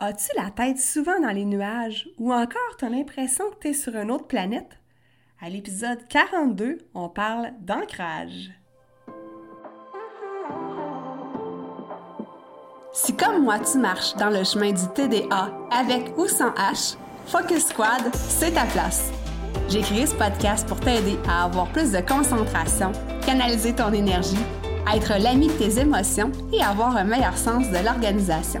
As-tu la tête souvent dans les nuages ou encore tu as l'impression que tu sur une autre planète? À l'épisode 42, on parle d'ancrage. Si comme moi tu marches dans le chemin du TDA avec ou sans H, Focus Squad, c'est ta place. J'ai créé ce podcast pour t'aider à avoir plus de concentration, canaliser ton énergie, être l'ami de tes émotions et avoir un meilleur sens de l'organisation.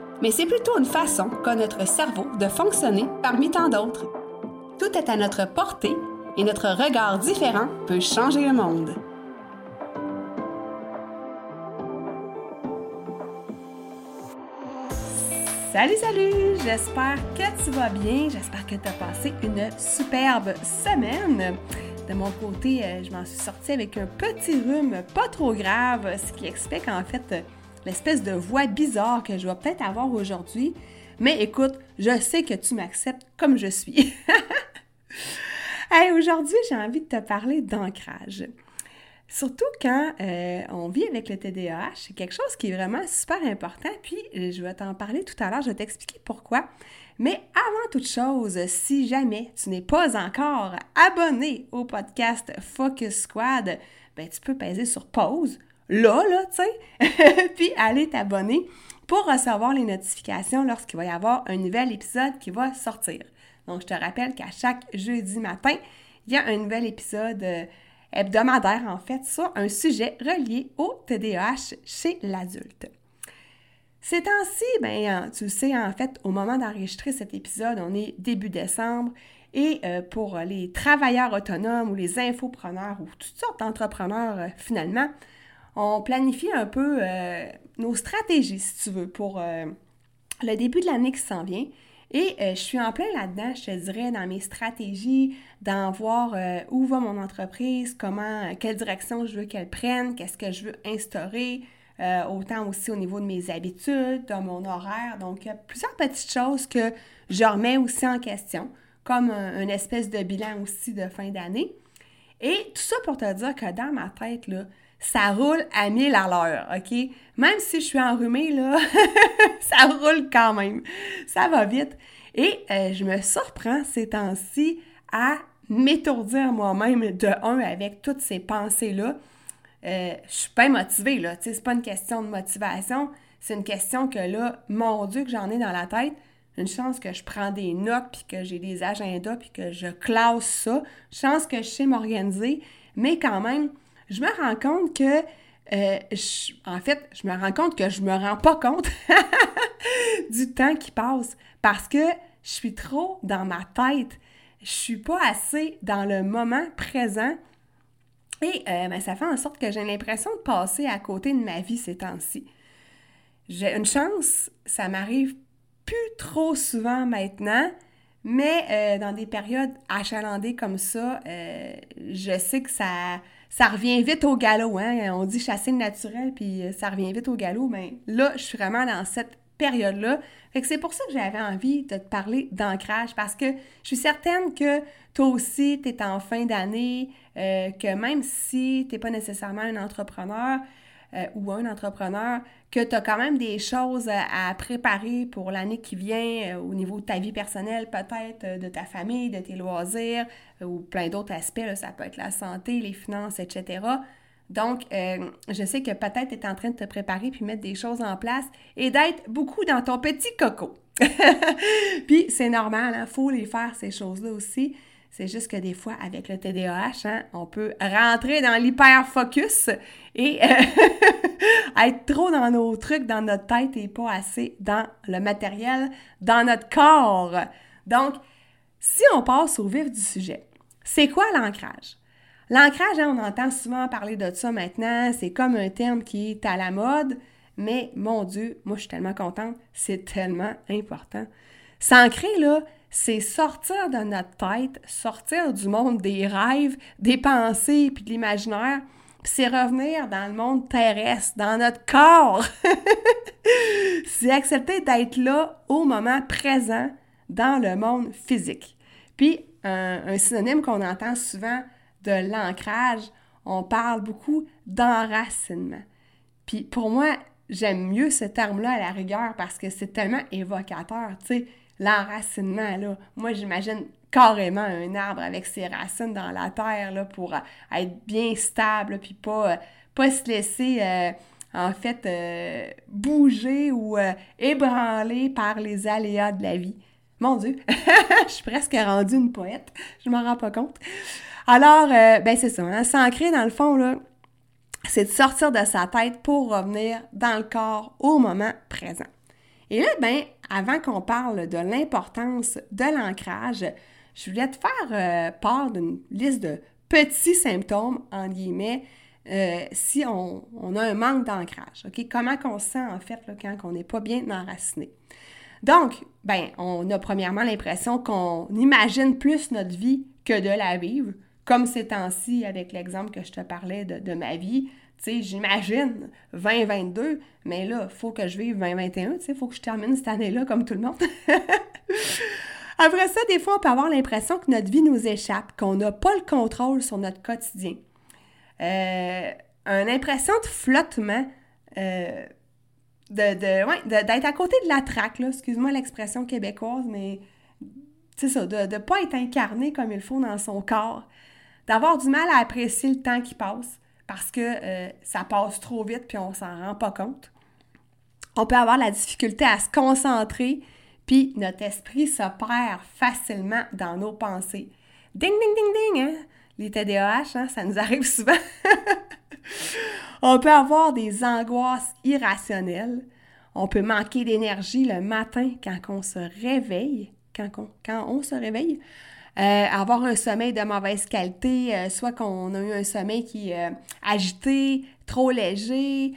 mais c'est plutôt une façon qu'a notre cerveau de fonctionner parmi tant d'autres. Tout est à notre portée et notre regard différent peut changer le monde. Salut, salut! J'espère que tu vas bien. J'espère que tu as passé une superbe semaine. De mon côté, euh, je m'en suis sortie avec un petit rhume pas trop grave, ce qui explique en fait l'espèce de voix bizarre que je vais peut-être avoir aujourd'hui. Mais écoute, je sais que tu m'acceptes comme je suis. hey, aujourd'hui, j'ai envie de te parler d'ancrage. Surtout quand euh, on vit avec le TDAH, c'est quelque chose qui est vraiment super important. Puis, je vais t'en parler tout à l'heure, je vais t'expliquer pourquoi. Mais avant toute chose, si jamais tu n'es pas encore abonné au podcast Focus Squad, ben, tu peux peser sur pause là, là, tu sais, puis aller t'abonner pour recevoir les notifications lorsqu'il va y avoir un nouvel épisode qui va sortir. Donc, je te rappelle qu'à chaque jeudi matin, il y a un nouvel épisode euh, hebdomadaire, en fait, sur un sujet relié au TDAH chez l'adulte. Ces temps-ci, ben, tu sais, en fait, au moment d'enregistrer cet épisode, on est début décembre et euh, pour les travailleurs autonomes ou les infopreneurs ou toutes sortes d'entrepreneurs, euh, finalement, on planifie un peu euh, nos stratégies, si tu veux, pour euh, le début de l'année qui s'en vient. Et euh, je suis en plein là-dedans, je te dirais, dans mes stratégies, d'en voir où va mon entreprise, comment, quelle direction je veux qu'elle prenne, qu'est-ce que je veux instaurer, autant aussi au niveau de mes habitudes, de mon horaire. Donc, il y a plusieurs petites choses que je remets aussi en question, comme un, une espèce de bilan aussi de fin d'année. Et tout ça pour te dire que dans ma tête, là, ça roule à 1000 à l'heure, OK? Même si je suis enrhumée, là, ça roule quand même. Ça va vite. Et euh, je me surprends ces temps-ci à m'étourdir moi-même de un avec toutes ces pensées-là. Euh, je suis pas motivée, là. Tu sais, c'est pas une question de motivation. C'est une question que là, mon Dieu, que j'en ai dans la tête. Une chance que je prends des notes, puis que j'ai des agendas, puis que je classe ça. Une chance que je sais m'organiser. Mais quand même, je me rends compte que, euh, en fait, je me rends compte que je me rends pas compte du temps qui passe parce que je suis trop dans ma tête. Je suis pas assez dans le moment présent. Et euh, ben, ça fait en sorte que j'ai l'impression de passer à côté de ma vie ces temps-ci. J'ai une chance, ça m'arrive plus trop souvent maintenant, mais euh, dans des périodes achalandées comme ça, je sais que ça, ça revient vite au galop, hein? On dit chasser le naturel, puis euh, ça revient vite au galop, mais là, je suis vraiment dans cette période-là. Fait que c'est pour ça que j'avais envie de te parler d'ancrage, parce que je suis certaine que toi aussi, tu en fin d'année, euh, que même si tu pas nécessairement un entrepreneur, euh, ou un entrepreneur, que tu as quand même des choses à, préparer pour l'année qui vient euh, au niveau de ta vie personnelle, peut-être euh, de ta famille, de tes loisirs ou plein d'autres aspects. ça peut être la santé, les finances, etc. Donc, je sais que peut-être tu es en train de te préparer puis mettre des choses en place et d'être beaucoup dans ton petit coco. puis c'est normal, il hein, faut les faire ces choses-là aussi. C'est juste que des fois, avec le TDAH, hein, on peut rentrer dans l'hyper-focus et euh, être trop dans nos trucs, dans notre tête et pas assez dans le matériel, dans notre corps. Donc, si on passe au vif du sujet, c'est quoi l'ancrage? L'ancrage, hein, on entend souvent parler de ça maintenant, c'est comme un terme qui est à la mode, mais mon Dieu, moi je suis tellement contente, c'est tellement important. S'ancrer, là, c'est sortir de notre tête, sortir du monde des rêves, des pensées, puis de l'imaginaire, c'est revenir dans le monde terrestre, dans notre corps. c'est accepter d'être là au moment présent dans le monde physique. Puis, un, synonyme qu'on entend souvent de l'ancrage, on parle beaucoup d'enracinement. Puis, pour moi, j'aime mieux ce terme-là à la rigueur parce que c'est tellement évocateur, tu sais, l'enracinement, là. Moi, j'imagine carrément un arbre avec ses racines dans la terre, là, pour euh, être bien stable, puis pas, euh, se laisser... Euh, en fait, bouger ou ébranler par les aléas de la vie. Mon Dieu, je suis presque rendue une poète, je m'en rends pas compte. Alors, ben c'est ça, hein, s'ancrer dans le fond, là, c'est de sortir de sa tête pour revenir dans le corps au moment présent. Et là, ben, avant qu'on parle de l'importance de l'ancrage, je voulais te faire euh, part d'une liste de petits symptômes, en guillemets, euh, si on, a un manque d'ancrage. Comment qu'on se sent, en fait, quand on n'est pas bien enraciné? Donc, ben, on a premièrement l'impression qu'on imagine plus notre vie que de la vivre, comme ces temps-ci avec l'exemple que je te parlais de, ma vie. Sais, j'imagine 2022, mais là, faut que je vive 2021, tu sais, faut que je termine cette année-là comme tout le monde. Après ça, des fois, on peut avoir l'impression que notre vie nous échappe, qu'on n'a pas le contrôle sur notre quotidien. Euh, une impression de flottement. Euh, de, d'être à côté de la traque, excuse-moi l'expression québécoise, mais c'est ça, de ne pas être incarné comme il faut dans son corps, d'avoir du mal à apprécier le temps qui passe parce que euh, ça passe trop vite puis on s'en rend pas compte. On peut avoir la difficulté à se concentrer, puis notre esprit se perd facilement dans nos pensées. Ding, ding, ding, ding, hein? Les TDAH, hein, ça nous arrive souvent. on peut avoir des angoisses irrationnelles. On peut manquer d'énergie le matin quand on se réveille, quand on, quand on se réveille. Euh, avoir un sommeil de mauvaise qualité, euh, soit qu'on a eu un sommeil qui est euh, agité, trop léger,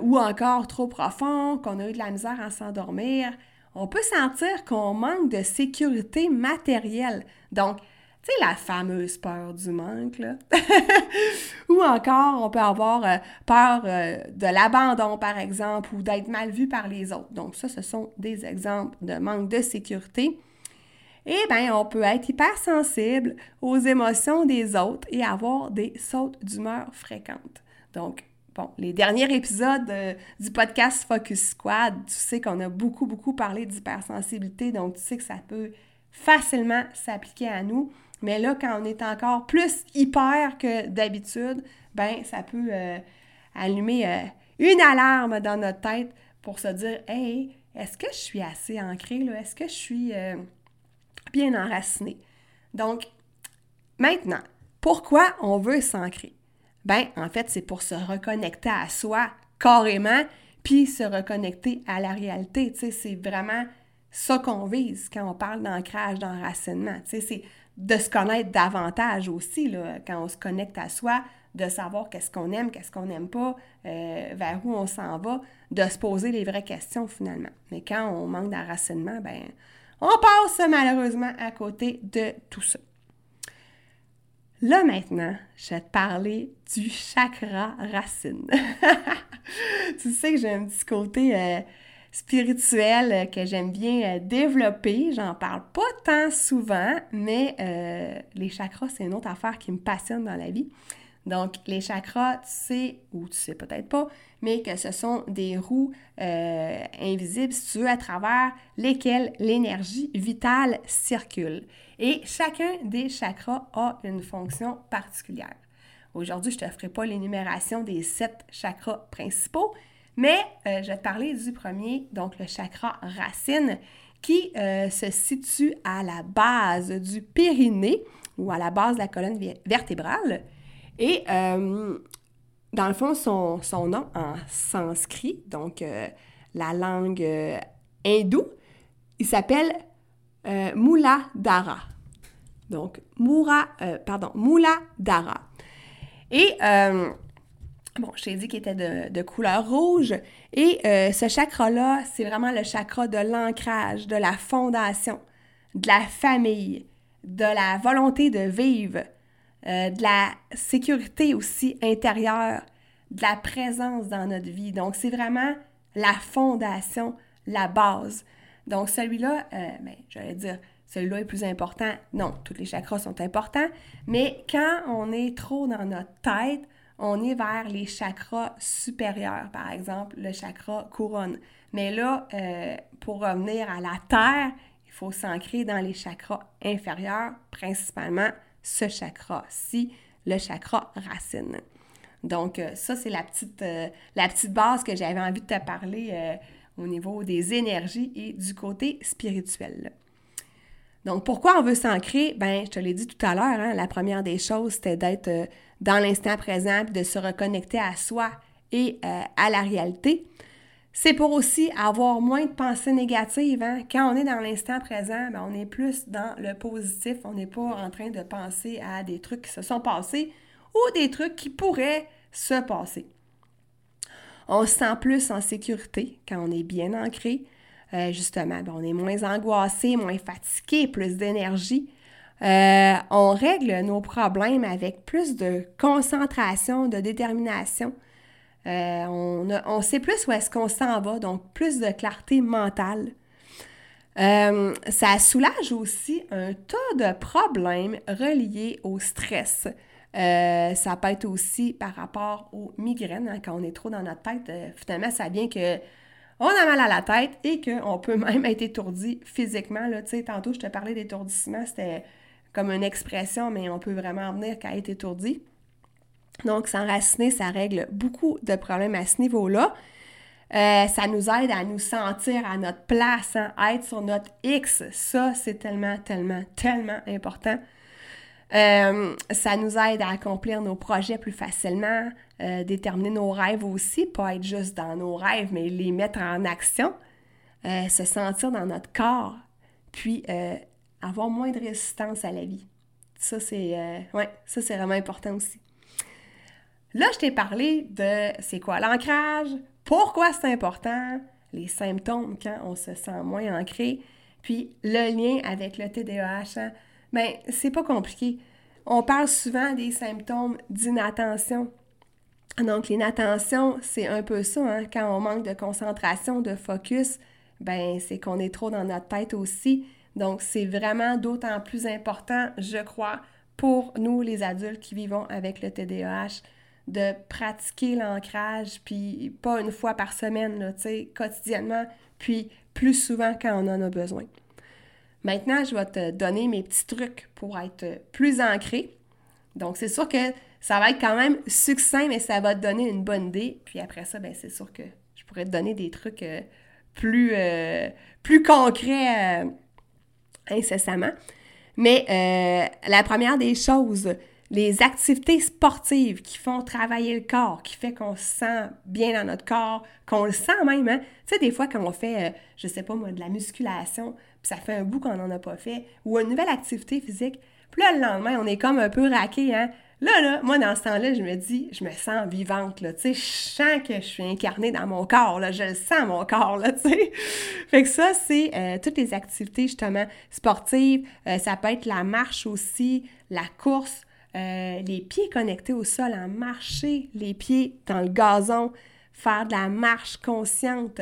ou encore trop profond, qu'on a eu de la misère à s'endormir. On peut sentir qu'on manque de sécurité matérielle. Donc, tu sais, la fameuse peur du manque, là. ou encore, on peut avoir peur de l'abandon, par exemple, ou d'être mal vu par les autres. Donc, ça, ce sont des exemples de manque de sécurité. Et bien, on peut être hypersensible aux émotions des autres et avoir des sautes d'humeur fréquentes. Donc, bon, les derniers épisodes euh, du podcast Focus Squad, tu sais qu'on a beaucoup, beaucoup parlé d'hypersensibilité, donc tu sais que ça peut facilement s'appliquer à nous. Mais là, quand on est encore plus hyper que d'habitude, ben ça peut euh, allumer euh, une alarme dans notre tête pour se dire Hey, est-ce que je suis assez ancrée là? Est-ce que je suis bien enracinée? Donc, maintenant, pourquoi on veut s'ancrer? Ben, en fait, c'est pour se reconnecter à soi carrément, puis se reconnecter à la réalité. Tu sais, c'est vraiment ça qu'on vise quand on parle d'ancrage, d'enracinement. Tu sais, c'est de se connaître davantage aussi, quand on se connecte à soi, de savoir qu'est-ce qu'on aime, qu'est-ce qu'on n'aime pas, euh, vers où on s'en va, de se poser les vraies questions finalement. Mais quand on manque d'enracinement, ben, on passe malheureusement à côté de tout ça. Là maintenant, je vais te parler du chakra racine. tu sais que j'ai un petit côté euh, spirituel euh, que j'aime bien euh, développer. J'en parle pas tant souvent, mais les chakras, c'est une autre affaire qui me passionne dans la vie. Donc, les chakras, tu sais, ou tu sais peut-être pas, mais que ce sont des roues invisibles, si tu veux, à travers lesquelles l'énergie vitale circule. Et chacun des chakras a une fonction particulière. Aujourd'hui, je ne te ferai pas l'énumération des sept chakras principaux, mais euh, je vais te parler du premier, donc le chakra racine, qui euh, se situe à la base du périnée ou à la base de la colonne vertébrale. Et euh, dans le fond, son, nom en sanskrit, donc la langue hindoue, il s'appelle Muladhara. Donc, Mura, pardon, Muladhara. Et Bon, je t'ai dit qu'il était de, couleur rouge. Et euh, ce chakra-là, c'est vraiment le chakra de l'ancrage, de la fondation, de la famille, de la volonté de vivre, euh, de la sécurité aussi intérieure, de la présence dans notre vie. Donc, c'est vraiment la fondation, la base. Donc, celui-là, euh, ben, j'allais dire, celui-là est plus important. Non, tous les chakras sont importants, mais quand on est trop dans notre tête, on est vers les chakras supérieurs, par exemple le chakra couronne. Mais là, euh, pour revenir à la Terre, il faut s'ancrer dans les chakras inférieurs, principalement ce chakra-ci, le chakra racine. Donc, euh, ça, c'est la petite, euh, la petite base que j'avais envie de te parler au niveau des énergies et du côté spirituel. Donc, pourquoi on veut s'ancrer? Ben, je te l'ai dit tout à l'heure, hein, la première des choses, c'était d'être euh, dans l'instant présent, puis de se reconnecter à soi et euh, à la réalité. C'est pour aussi avoir moins de pensées négatives. Hein. Quand on est dans l'instant présent, ben, on est plus dans le positif. On n'est pas en train de penser à des trucs qui se sont passés ou des trucs qui pourraient se passer. On se sent plus en sécurité quand on est bien ancré. Euh, justement, ben, on est moins angoissé, moins fatigué, plus d'énergie. Euh, on règle nos problèmes avec plus de concentration, de détermination. Euh, on, on, sait plus où est-ce qu'on s'en va, donc plus de clarté mentale. ça soulage aussi un tas de problèmes reliés au stress. ça peut être aussi par rapport aux migraines, hein, quand on est trop dans notre tête. finalement, ça vient que on a mal à la tête et qu'on peut même être étourdi physiquement. Là. Tantôt, je te parlais d'étourdissement, c'était comme une expression, mais on peut vraiment venir qu'à être étourdi. Donc, s'enraciner, ça règle beaucoup de problèmes à ce niveau-là. Euh, ça nous aide à nous sentir à notre place, hein, à être sur notre X. Ça, c'est tellement, tellement, tellement important. Euh, ça nous aide à accomplir nos projets plus facilement, euh, déterminer nos rêves aussi, pas être juste dans nos rêves, mais les mettre en action, se sentir dans notre corps, puis avoir moins de résistance à la vie. Ça, c'est ouais, ça, c'est vraiment important aussi. Là, je t'ai parlé de c'est quoi l'ancrage, pourquoi c'est important, les symptômes quand on se sent moins ancré, puis le lien avec le TDAH. Hein. Ben, c'est pas compliqué. On parle souvent des symptômes d'inattention. Donc, l'inattention, c'est un peu ça, hein. quand on manque de concentration, de focus, ben c'est qu'on est trop dans notre tête aussi. Donc, c'est vraiment d'autant plus important, je crois, pour nous, les adultes qui vivons avec le TDAH, de pratiquer l'ancrage, puis pas une fois par semaine, tu sais, quotidiennement, puis plus souvent quand on en a besoin. Maintenant, je vais te donner mes petits trucs pour être plus ancré. Donc, c'est sûr que ça va être quand même succinct, mais ça va te donner une bonne idée. Puis après ça, ben, c'est sûr que je pourrais te donner des trucs euh, plus, euh, plus concrets euh, incessamment. Mais la première des choses, les activités sportives qui font travailler le corps, qui fait qu'on se sent bien dans notre corps, qu'on le sent même. Hein? Tu sais, des fois, quand on fait, je sais pas moi, de la musculation, puis ça fait un bout qu'on n'en a pas fait, ou une nouvelle activité physique, puis là, le lendemain, on est comme un peu raqué, hein? Là, là, moi, dans ce temps-là, je me dis, je me sens vivante, là, tu sais, je sens que je suis incarnée dans mon corps, là, je le sens, mon corps, là, tu sais. Fait que ça, c'est euh, toutes les activités, justement, sportives, euh, ça peut être la marche aussi, la course, euh, les pieds connectés au sol, en marcher les pieds dans le gazon, faire de la marche consciente,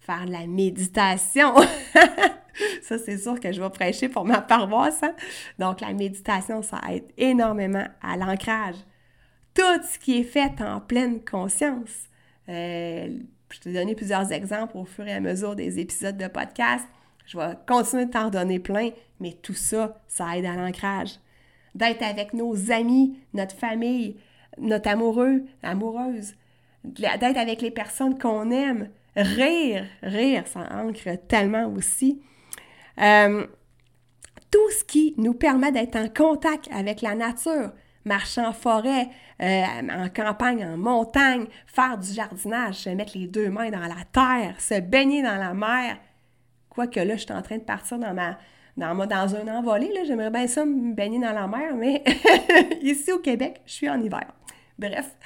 faire de la méditation. ça, c'est sûr que je vais prêcher pour ma paroisse. Hein. Donc, la méditation, ça aide énormément à l'ancrage. Tout ce qui est fait en pleine conscience. Euh, je t'ai donné plusieurs exemples au fur et à mesure des épisodes de podcast. Je vais continuer de t'en donner plein, mais tout ça, ça aide à l'ancrage. D'être avec nos amis, notre famille, notre amoureux, amoureuse, d'être avec les personnes qu'on aime, rire, rire, ça ancre tellement aussi. Euh, tout ce qui nous permet d'être en contact avec la nature, marcher en forêt, euh, en campagne, en montagne, faire du jardinage, se mettre les deux mains dans la terre, se baigner dans la mer. Quoique là, je suis en train de partir dans ma dans, dans un envolé, j'aimerais bien ça me baigner dans la mer, mais ici au Québec, je suis en hiver. Bref.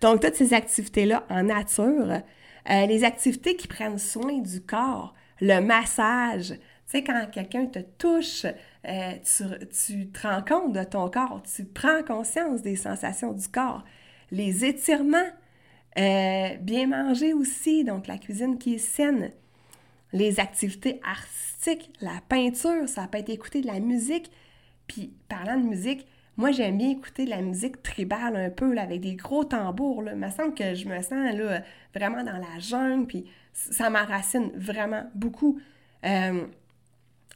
Donc, toutes ces activités-là en nature, euh, les activités qui prennent soin du corps, le massage. Tu sais, quand quelqu'un te touche, euh, tu, te rends compte de ton corps, tu prends conscience des sensations du corps. Les étirements, euh, bien manger aussi, donc la cuisine qui est saine. Les activités artistiques, la peinture, ça peut être écouter de la musique. Puis, parlant de musique, moi, j'aime bien écouter de la musique tribale un peu, avec des gros tambours. Là. Il me semble que je me sens vraiment dans la jungle, puis ça m'enracine vraiment beaucoup. Euh,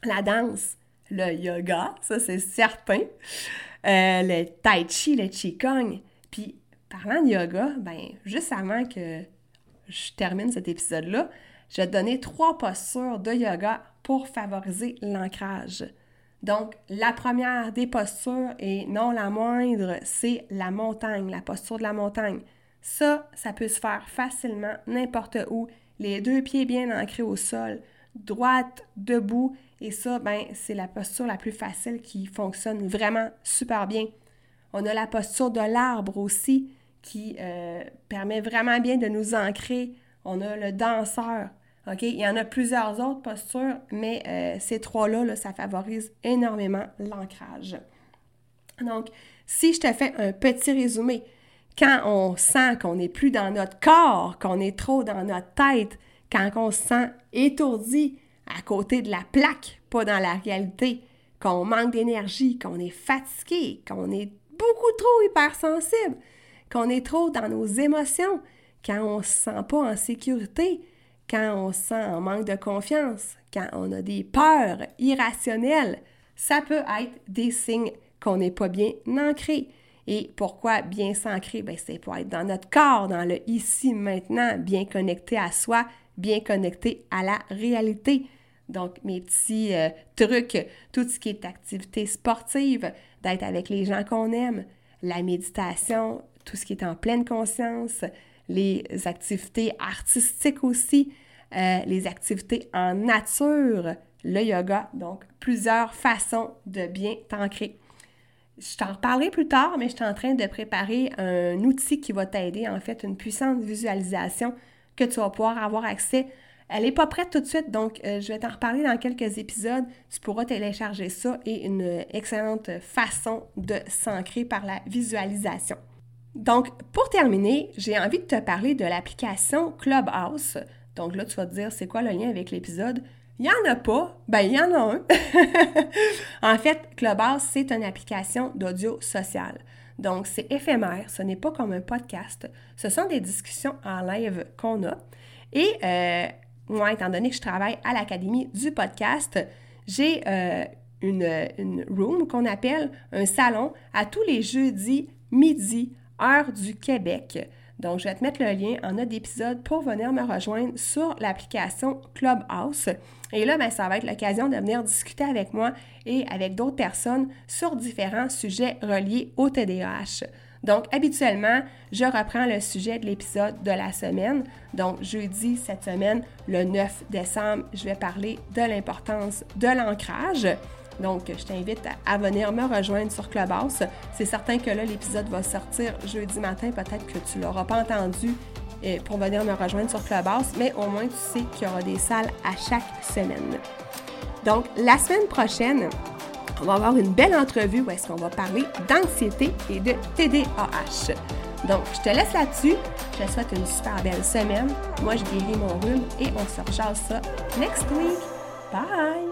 la danse, le yoga, ça c'est certain. Euh, le tai chi, le qigong. Puis, parlant de yoga, ben, juste avant que je termine cet épisode-là, je donner trois postures de yoga pour favoriser l'ancrage. Donc, la première des postures, et non la moindre, c'est la montagne, la posture de la montagne. Ça, ça peut se faire facilement n'importe où, les deux pieds bien ancrés au sol, droite, debout, et ça, ben, c'est la posture la plus facile qui fonctionne vraiment super bien. On a la posture de l'arbre aussi, qui euh, permet vraiment bien de nous ancrer. On a le danseur, il y en a plusieurs autres postures, mais euh, ces trois-là, ça favorise énormément l'ancrage. Donc, si je te fais un petit résumé, quand on sent qu'on n'est plus dans notre corps, qu'on est trop dans notre tête, quand on se sent étourdi à côté de la plaque, pas dans la réalité, qu'on manque d'énergie, qu'on est fatigué, qu'on est beaucoup trop hypersensible, qu'on est trop dans nos émotions, quand on ne se sent pas en sécurité, quand on sent un manque de confiance, quand on a des peurs irrationnelles, ça peut être des signes qu'on n'est pas bien ancré. Et pourquoi bien s'ancrer? Ben, c'est pour être dans notre corps, dans le ici, maintenant, bien connecté à soi, bien connecté à la réalité. Donc, mes petits euh, trucs, tout ce qui est activité sportive, d'être avec les gens qu'on aime, la méditation, tout ce qui est en pleine conscience, les activités artistiques aussi, euh, les activités en nature, le yoga, donc plusieurs façons de bien t'ancrer. Je t'en reparlerai plus tard, mais je suis en train de préparer un outil qui va t'aider, en fait, une puissante visualisation que tu vas pouvoir avoir accès. Elle n'est pas prête tout de suite, donc euh, je vais t'en reparler dans quelques épisodes. Tu pourras télécharger ça et une excellente façon de s'ancrer par la visualisation. Donc, pour terminer, j'ai envie de te parler de l'application Clubhouse. Donc là, tu vas te dire, c'est quoi le lien avec l'épisode? Il n'y en a pas. Ben, il y en a un. en fait, Clubhouse, c'est une application d'audio social. Donc, c'est éphémère, ce n'est pas comme un podcast. Ce sont des discussions en live qu'on a. Et euh, moi, étant donné que je travaille à l'Académie du podcast, j'ai euh, une room qu'on appelle un salon à tous les jeudis midi heure du Québec. Donc, je vais te mettre le lien en note d'épisode pour venir me rejoindre sur l'application Clubhouse. Et là, ben, ça va être l'occasion de venir discuter avec moi et avec d'autres personnes sur différents sujets reliés au TDAH. Donc, habituellement, je reprends le sujet de l'épisode de la semaine. Donc, jeudi, cette semaine, le 9 décembre, je vais parler de l'importance de l'ancrage. Donc, je t'invite à venir me rejoindre sur Clubhouse. C'est certain que là, l'épisode va sortir jeudi matin. Peut-être que tu ne l'auras pas entendu euh, pour venir me rejoindre sur Clubhouse, mais au moins tu sais qu'il y aura des salles à chaque semaine. Donc, la semaine prochaine, on va avoir une belle entrevue où est-ce qu'on va parler d'anxiété et de TDAH. Donc, je te laisse là-dessus. Je te souhaite une super belle semaine. Moi, je guéris mon rhume et on se rejase ça next week. Bye!